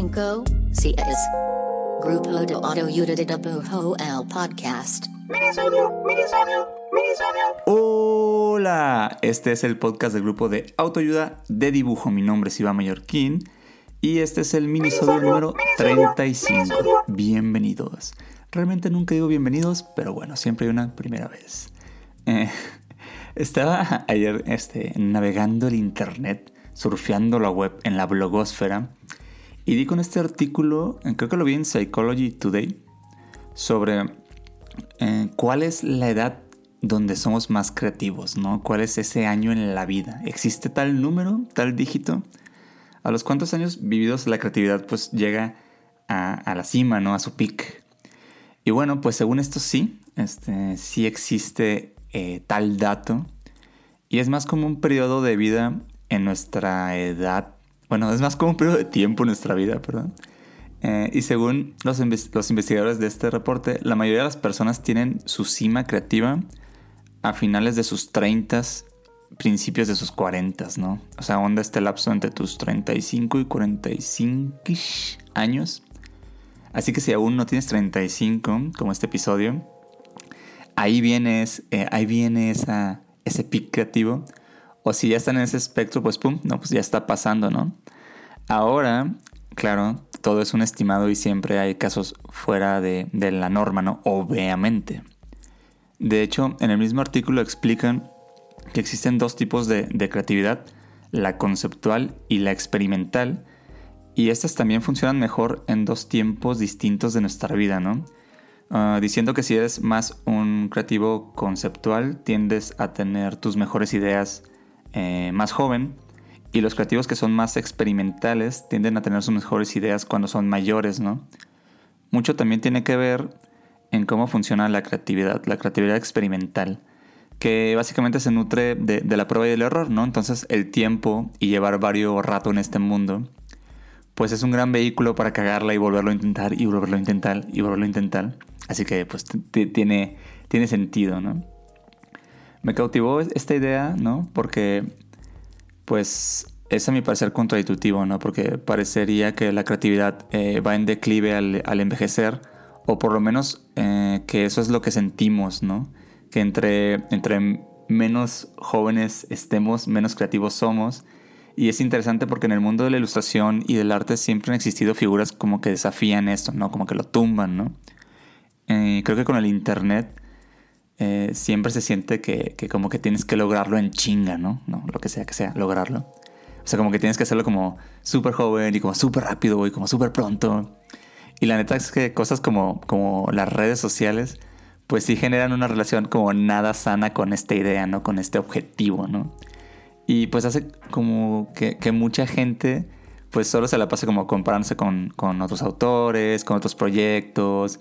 Cinco, seis. Grupo de Autoayuda de Bujo el Podcast. Hola, este es el podcast del grupo de autoayuda de dibujo. Mi nombre es Iván Mallorquín y este es el minisodio número 35. Bienvenidos. Realmente nunca digo bienvenidos, pero bueno, siempre hay una primera vez. Eh, estaba ayer este, navegando el internet, surfeando la web en la blogosfera y di con este artículo, eh, creo que lo vi en Psychology Today, sobre eh, cuál es la edad donde somos más creativos, ¿no? ¿Cuál es ese año en la vida? ¿Existe tal número, tal dígito? ¿A los cuántos años vividos la creatividad pues llega a, la cima, ¿no? A su pic. Y bueno, pues según esto sí, este, sí existe eh, tal dato. Y es más como un periodo de vida en nuestra edad bueno, es más como un periodo de tiempo en nuestra vida, perdón. Eh, y según los, los, investigadores de este reporte, la mayoría de las personas tienen su cima creativa a finales de sus 30, principios de sus 40, ¿no? O sea, onda este lapso entre tus 35 y 45 años. Así que si aún no tienes 35, como este episodio, ahí viene, eh, ahí viene esa, ese pic creativo o si ya están en ese espectro, pues pum, no, pues ya está pasando, ¿no? Ahora, claro, todo es un estimado y siempre hay casos fuera de, la norma, ¿no? Obviamente. De hecho, en el mismo artículo explican que existen dos tipos de, creatividad, la conceptual y la experimental, y estas también funcionan mejor en dos tiempos distintos de nuestra vida, ¿no? Ah, diciendo que si eres más un creativo conceptual, tiendes a tener tus mejores ideas eh, más joven y los creativos que son más experimentales tienden a tener sus mejores ideas cuando son mayores, ¿no? Mucho también tiene que ver en cómo funciona la creatividad, la creatividad experimental, que básicamente se nutre de, la prueba y del error, ¿no? Entonces el tiempo y llevar varios rato en este mundo, pues es un gran vehículo para cagarla y volverlo a intentar y volverlo a intentar y volverlo a intentar. Así que pues tiene, tiene sentido, ¿no? Me cautivó esta idea, ¿no? Porque, pues, es a mi parecer contraintuitivo, ¿no? Porque parecería que la creatividad eh, va en declive al, envejecer, o por lo menos eh, que eso es lo que sentimos, ¿no? Que entre, entre menos jóvenes estemos, menos creativos somos. Y es interesante porque en el mundo de la ilustración y del arte siempre han existido figuras como que desafían esto, ¿no? Como que lo tumban, ¿no? Eh, creo que con el Internet eh, siempre se siente que, como que tienes que lograrlo en chinga, ¿no? ¿no? Lo que sea que sea, lograrlo. O sea, como que tienes que hacerlo como súper joven y como súper rápido y como súper pronto. Y la neta es que cosas como, como las redes sociales, pues sí generan una relación como nada sana con esta idea, ¿no? Con este objetivo, ¿no? Y pues hace como que, mucha gente pues solo se la pasa como comparándose con, con otros autores, con otros proyectos,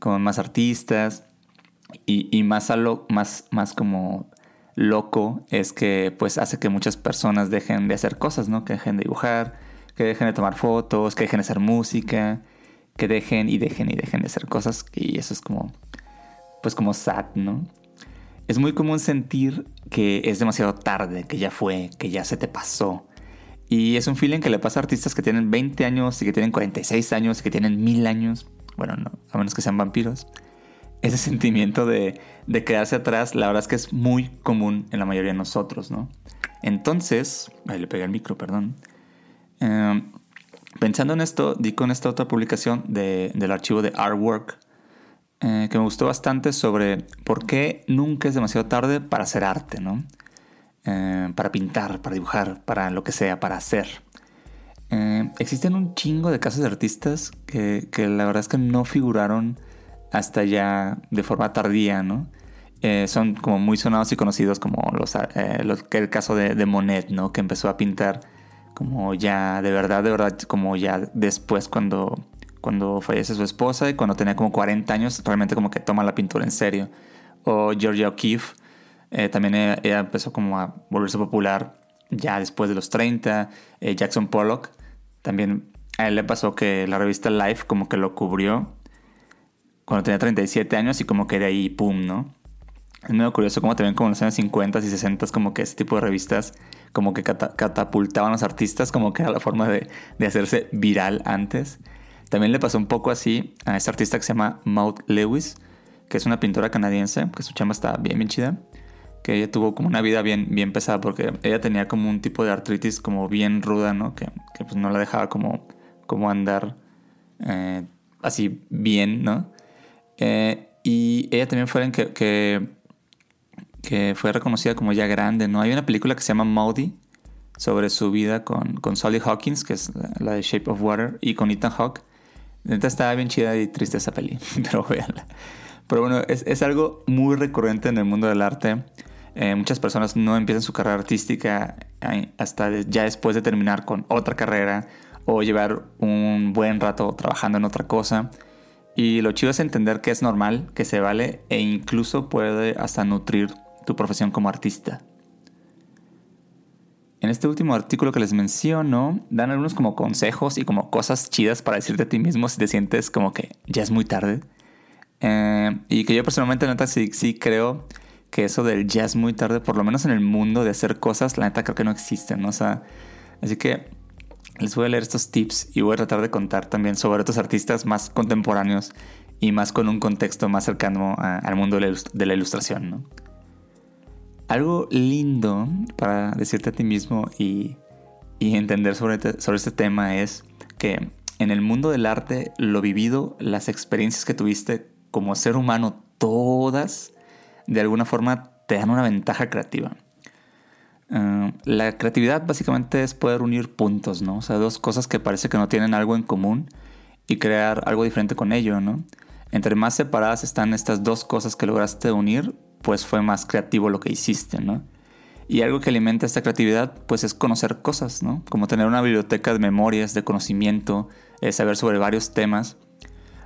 con más artistas. Y, más, más, más como loco es que pues hace que muchas personas dejen de hacer cosas, ¿no? Que dejen de dibujar, que dejen de tomar fotos, que dejen de hacer música, que dejen y dejen y dejen de hacer cosas. Y eso es como, pues como sad, ¿no? Es muy común sentir que es demasiado tarde, que ya fue, que ya se te pasó. Y es un feeling que le pasa a artistas que tienen 20 años y que tienen 46 años y que tienen 1000 años. Bueno, no, a menos que sean vampiros ese sentimiento de, quedarse atrás, la verdad es que es muy común en la mayoría de nosotros, ¿no? Entonces, ahí le pegué el micro, perdón. Em, pensando en esto, di con esta otra publicación del archivo de Artwork, eh, que me gustó bastante sobre por qué nunca es demasiado tarde para hacer arte, ¿no? Eh, para pintar, para dibujar, para lo que sea, para hacer. Eh, existen un chingo de casos de artistas que, que, la verdad es que no figuraron hasta ya de forma tardía, ¿no? son como muy sonados y conocidos como los, el caso de, Monet, ¿no? Que empezó a pintar como ya de verdad, de verdad, como ya después cuando cuando fallece su esposa y cuando tenía como 40 años, realmente como que toma la pintura en serio. O Georgia O'Keeffe, eh, también ella, empezó como a volverse popular ya después de los 30. Eh, Jackson Pollock, también a él le pasó que la revista Life como que lo cubrió cuando tenía 37 años y como que de ahí, ¡pum!, ¿no? Es medio curioso como también como en los años 50 y 60 como que ese tipo de revistas como que catapultaban a los artistas como que era la forma de, de hacerse viral antes. También le pasó un poco así a esta artista que se llama Maud Lewis, que es una pintora canadiense, que su chamba está bien, bien chida. Que ella tuvo como una vida bien, bien pesada porque ella tenía como un tipo de artritis como bien ruda, ¿no? Que, que pues no la dejaba como, como andar eh, así bien, ¿no? Eh, y ella también fue en que, que, fue reconocida como ya grande, ¿no? Hay una película que se llama Maudie sobre su vida con, con Sally Hawkins, que es la de Shape of Water, y con Ethan Hawke. Neta estaba bien chida y triste esa peli, pero véanla. Pero bueno, es, es, algo muy recurrente en el mundo del arte. Eh, muchas personas no empiezan su carrera artística hasta ya después de terminar con otra carrera o llevar un buen rato trabajando en otra cosa. Y lo chido es entender que es normal, que se vale e incluso puede hasta nutrir tu profesión como artista. En este último artículo que les menciono, dan algunos como consejos y como cosas chidas para decirte a ti mismo si te sientes como que ya es muy tarde. Eh, y que yo personalmente, neta, sí, sí creo que eso del ya es muy tarde, por lo menos en el mundo de hacer cosas, la neta creo que no existen, ¿no? O sea, así que les voy a leer estos tips y voy a tratar de contar también sobre otros artistas más contemporáneos y más con un contexto más cercano al mundo de la ilustración, algo lindo para decirte a ti mismo y, entender sobre, sobre este tema es que en el mundo del arte, lo vivido, las experiencias que tuviste como ser humano, todas, de alguna forma te dan una ventaja creativa. Ah, la creatividad básicamente es poder unir puntos, ¿no? O sea, dos cosas que parece que no tienen algo en común y crear algo diferente con ello, ¿no? Entre más separadas están estas dos cosas que lograste unir, pues fue más creativo lo que hiciste, ¿no? Y algo que alimenta esta creatividad, pues es conocer cosas, ¿no? Como tener una biblioteca de memorias, de conocimiento, eh, saber sobre varios temas.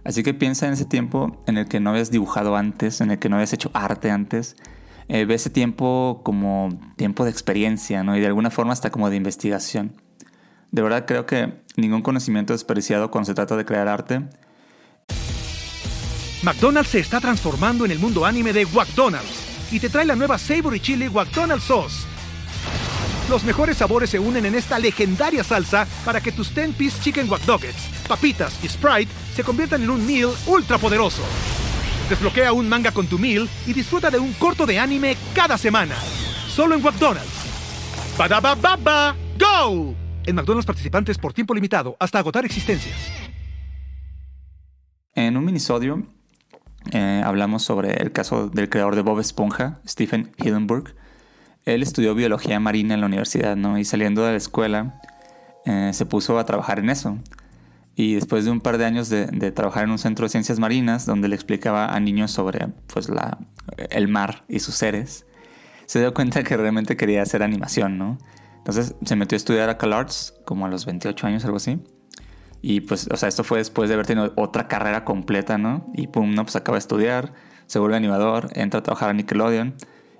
Así que piensa en ese tiempo en el que no habías dibujado antes, en el que no habías hecho arte antes. Eh, ve ese tiempo como tiempo de experiencia, ¿no? Y de alguna forma hasta como de investigación. De verdad creo que ningún conocimiento es desperdiciado cuando se trata de crear arte McDonald's se está transformando en el mundo anime de McDonald's y te trae la nueva Savory Chili McDonald's Sauce. Los mejores sabores se unen en esta legendaria salsa para que tus 10-piece chicken wack papitas y Sprite se conviertan en un meal ultra poderoso. Desbloquea un manga con tu meal y disfruta de un corto de anime cada semana. Solo en McDonald's. baba ¡Go! En McDonald's participantes por tiempo limitado hasta agotar existencias. En un minisodio eh, hablamos sobre el caso del creador de Bob Esponja, Stephen Hillenburg. Él estudió biología marina en la universidad, ¿no? Y saliendo de la escuela, eh, se puso a trabajar en eso. Y después de un par de años de, trabajar en un centro de ciencias marinas, donde le explicaba a niños sobre pues, la, el mar y sus seres, se dio cuenta que realmente quería hacer animación, ¿no? Entonces se metió a estudiar a CalArts, como a los 28 años, algo así. Y pues, o sea, esto fue después de haber tenido otra carrera completa, ¿no? Y pum, ¿no? Pues acaba de estudiar, se vuelve animador, entra a trabajar a Nickelodeon.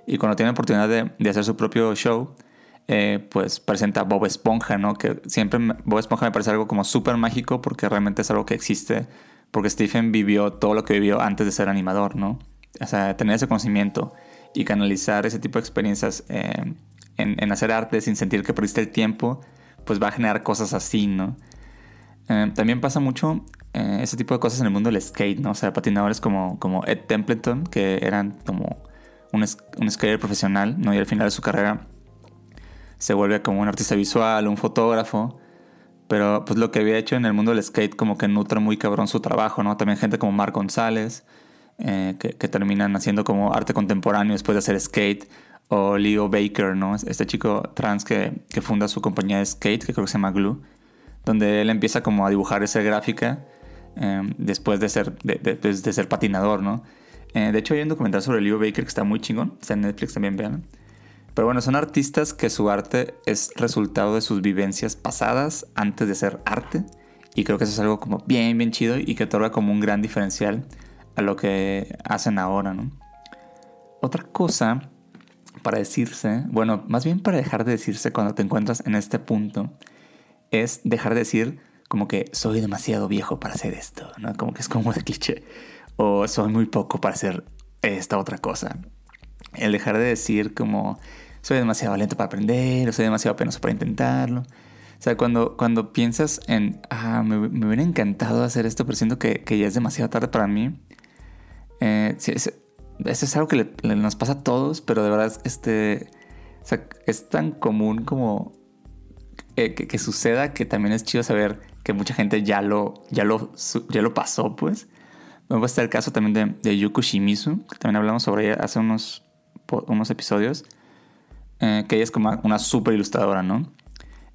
Y cuando tiene la oportunidad de, hacer su propio show, eh, pues presenta Bob Esponja, ¿no? Que siempre Bob Esponja me parece algo como súper mágico porque realmente es algo que existe. Porque Stephen vivió todo lo que vivió antes de ser animador, ¿no? O sea, tener ese conocimiento y canalizar ese tipo de experiencias eh, en, hacer arte sin sentir que perdiste el tiempo, pues va a generar cosas así, ¿no? Eh, también pasa mucho ese tipo de cosas en el mundo del skate, ¿no? O sea, patinadores como, como Ed Templeton, que eran como un, un skater profesional, ¿no? Y al final de su carrera se vuelve como un artista visual, un fotógrafo. Pero pues lo que había hecho en el mundo del skate como que nutre muy cabrón su trabajo, ¿no? También gente como Mark González, eh, que, terminan haciendo como arte contemporáneo después de hacer skate. O Leo Baker, ¿no? Este chico trans que, funda su compañía de skate, que creo que se llama Glue. Donde él empieza como a dibujar esa gráfica eh, después de ser, de, ser patinador, ¿no? Eh, de hecho hay un documental sobre Leo Baker que está muy chingón. Está en Netflix también, vean. Pero bueno, son artistas que su arte es resultado de sus vivencias pasadas antes de ser arte. Y creo que eso es algo como bien, bien chido y que otorga como un gran diferencial a lo que hacen ahora, ¿no? Otra cosa para decirse, bueno, más bien para dejar de decirse cuando te encuentras en este punto, es dejar de decir como que soy demasiado viejo para hacer esto, ¿no? Como que es como de cliché. O soy muy poco para hacer esta otra cosa. El dejar de decir como soy demasiado lento para aprender, o soy demasiado penoso para intentarlo. O sea, cuando, cuando piensas en, ah, me, me hubiera encantado hacer esto, pero siento que, que ya es demasiado tarde para mí. Eh, sí, es, eso es algo que le, le, nos pasa a todos, pero de verdad este, o sea, es tan común como eh, que, que, suceda que también es chido saber que mucha gente ya lo, ya lo, ya lo pasó, pues. Luego está el caso también de, de Shimizu, que también hablamos sobre ella hace unos, unos episodios eh, que ella es como una súper ilustradora, ¿no?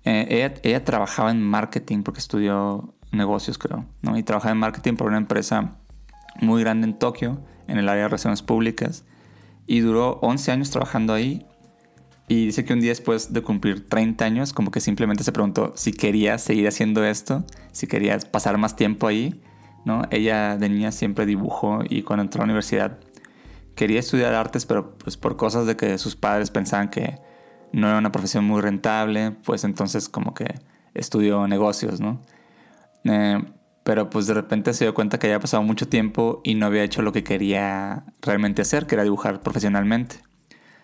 Eh, ella, ella, trabajaba en marketing porque estudió negocios, creo, ¿no? Y trabajaba en marketing por una empresa muy grande en Tokio, en el área de relaciones públicas, y duró 11 años trabajando ahí. Y dice que un día después de cumplir 30 años, como que simplemente se preguntó si quería seguir haciendo esto, si quería pasar más tiempo ahí, ¿no? Ella de niña siempre dibujó y cuando entró a la universidad quería estudiar artes, pero pues por cosas de que sus padres pensaban que no era una profesión muy rentable, pues entonces como que estudió negocios, ¿no? Eh, pero pues de repente se dio cuenta que había pasado mucho tiempo y no había hecho lo que quería realmente hacer, que era dibujar profesionalmente.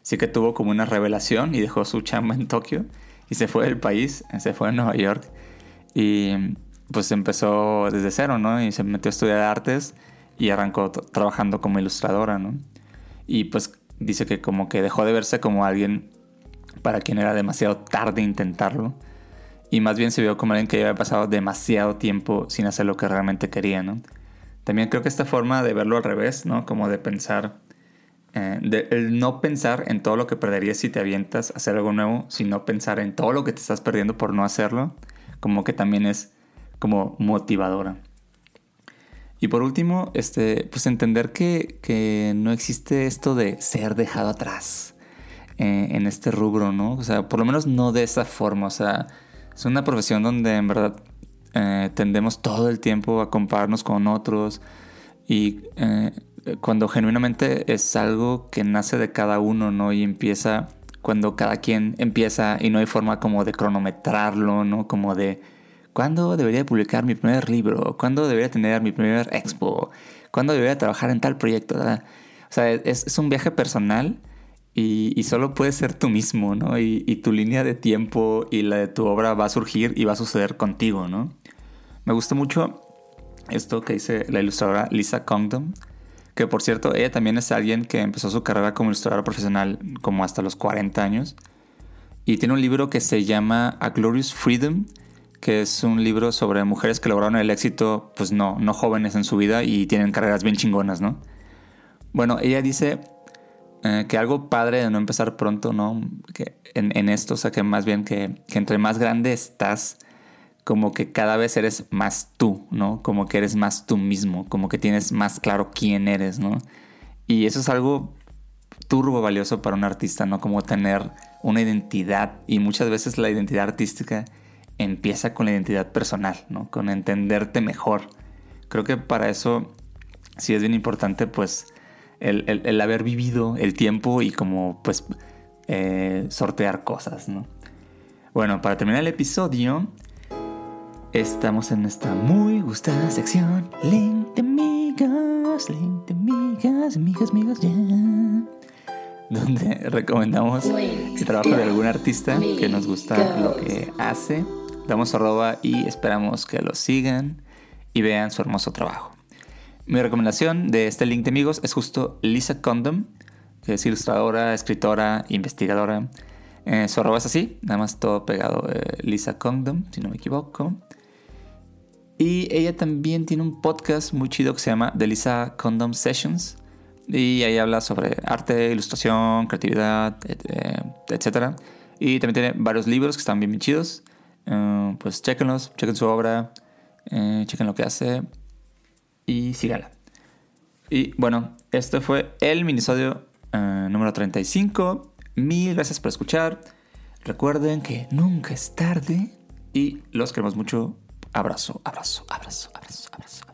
Así que tuvo como una revelación y dejó su chamba en Tokio y se fue del país, se fue a Nueva York y pues empezó desde cero, ¿no? Y se metió a estudiar artes y arrancó trabajando como ilustradora, ¿no? Y pues dice que como que dejó de verse como alguien para quien era demasiado tarde intentarlo. Y más bien se vio como alguien que había pasado demasiado tiempo sin hacer lo que realmente quería, ¿no? También creo que esta forma de verlo al revés, ¿no? Como de pensar, eh, de, el no pensar en todo lo que perderías si te avientas a hacer algo nuevo, sino pensar en todo lo que te estás perdiendo por no hacerlo, como que también es como motivadora. Y por último, este, pues entender que, que no existe esto de ser dejado atrás eh, en este rubro, ¿no? O sea, por lo menos no de esa forma. O sea, es una profesión donde en verdad eh, tendemos todo el tiempo a compararnos con otros y eh, cuando genuinamente es algo que nace de cada uno, ¿no? Y empieza cuando cada quien empieza y no hay forma como de cronometrarlo, ¿no? Como de ¿Cuándo debería publicar mi primer libro? ¿Cuándo debería tener mi primer expo? ¿Cuándo debería trabajar en tal proyecto? O sea, es, un viaje personal y, solo puedes ser tú mismo, ¿no? Y, y, tu línea de tiempo y la de tu obra va a surgir y va a suceder contigo, ¿no? Me gustó mucho esto que dice la ilustradora Lisa Condon, que por cierto, ella también es alguien que empezó su carrera como ilustradora profesional como hasta los 40 años. Y tiene un libro que se llama A Glorious Freedom, que es un libro sobre mujeres que lograron el éxito, pues no, no jóvenes en su vida y tienen carreras bien chingonas, ¿no? Bueno, ella dice eh, que algo padre de no empezar pronto, ¿no? Que en, esto, o sea, que más bien que, que, entre más grande estás, como que cada vez eres más tú, ¿no? Como que eres más tú mismo, como que tienes más claro quién eres, ¿no? Y eso es algo turbo valioso para un artista, ¿no? Como tener una identidad y muchas veces la identidad artística empieza con la identidad personal, ¿no? Con entenderte mejor. Creo que para eso sí es bien importante, pues, el, el, el haber vivido el tiempo y como, pues, eh, sortear cosas, ¿no? Bueno, para terminar el episodio, estamos en esta muy gustada sección. Link de amigas, link de amigas, amigas, amigas, ya. Yeah. Donde recomendamos el trabajo de algún artista que nos gusta lo que hace damos arroba y esperamos que lo sigan y vean su hermoso trabajo. Mi recomendación de este link de amigos es justo Lisa Condom, que es ilustradora, escritora, investigadora. Eh, su arroba es así, nada más todo pegado. eh, Lisa Condom, si no me equivoco. Y ella también tiene un podcast muy chido que se llama The Lisa Condom Sessions. Y ahí habla sobre arte, ilustración, creatividad, eh, etc. Y también tiene varios libros que están bien, bien chidos. Eh, pues chequenlos, chequen su obra, eh, chequen lo que hace y síganla. Y bueno, este fue el minisodio eh, número 35. Mil gracias por escuchar. Recuerden que nunca es tarde y los queremos mucho. Abrazo, abrazo, abrazo, abrazo, abrazo.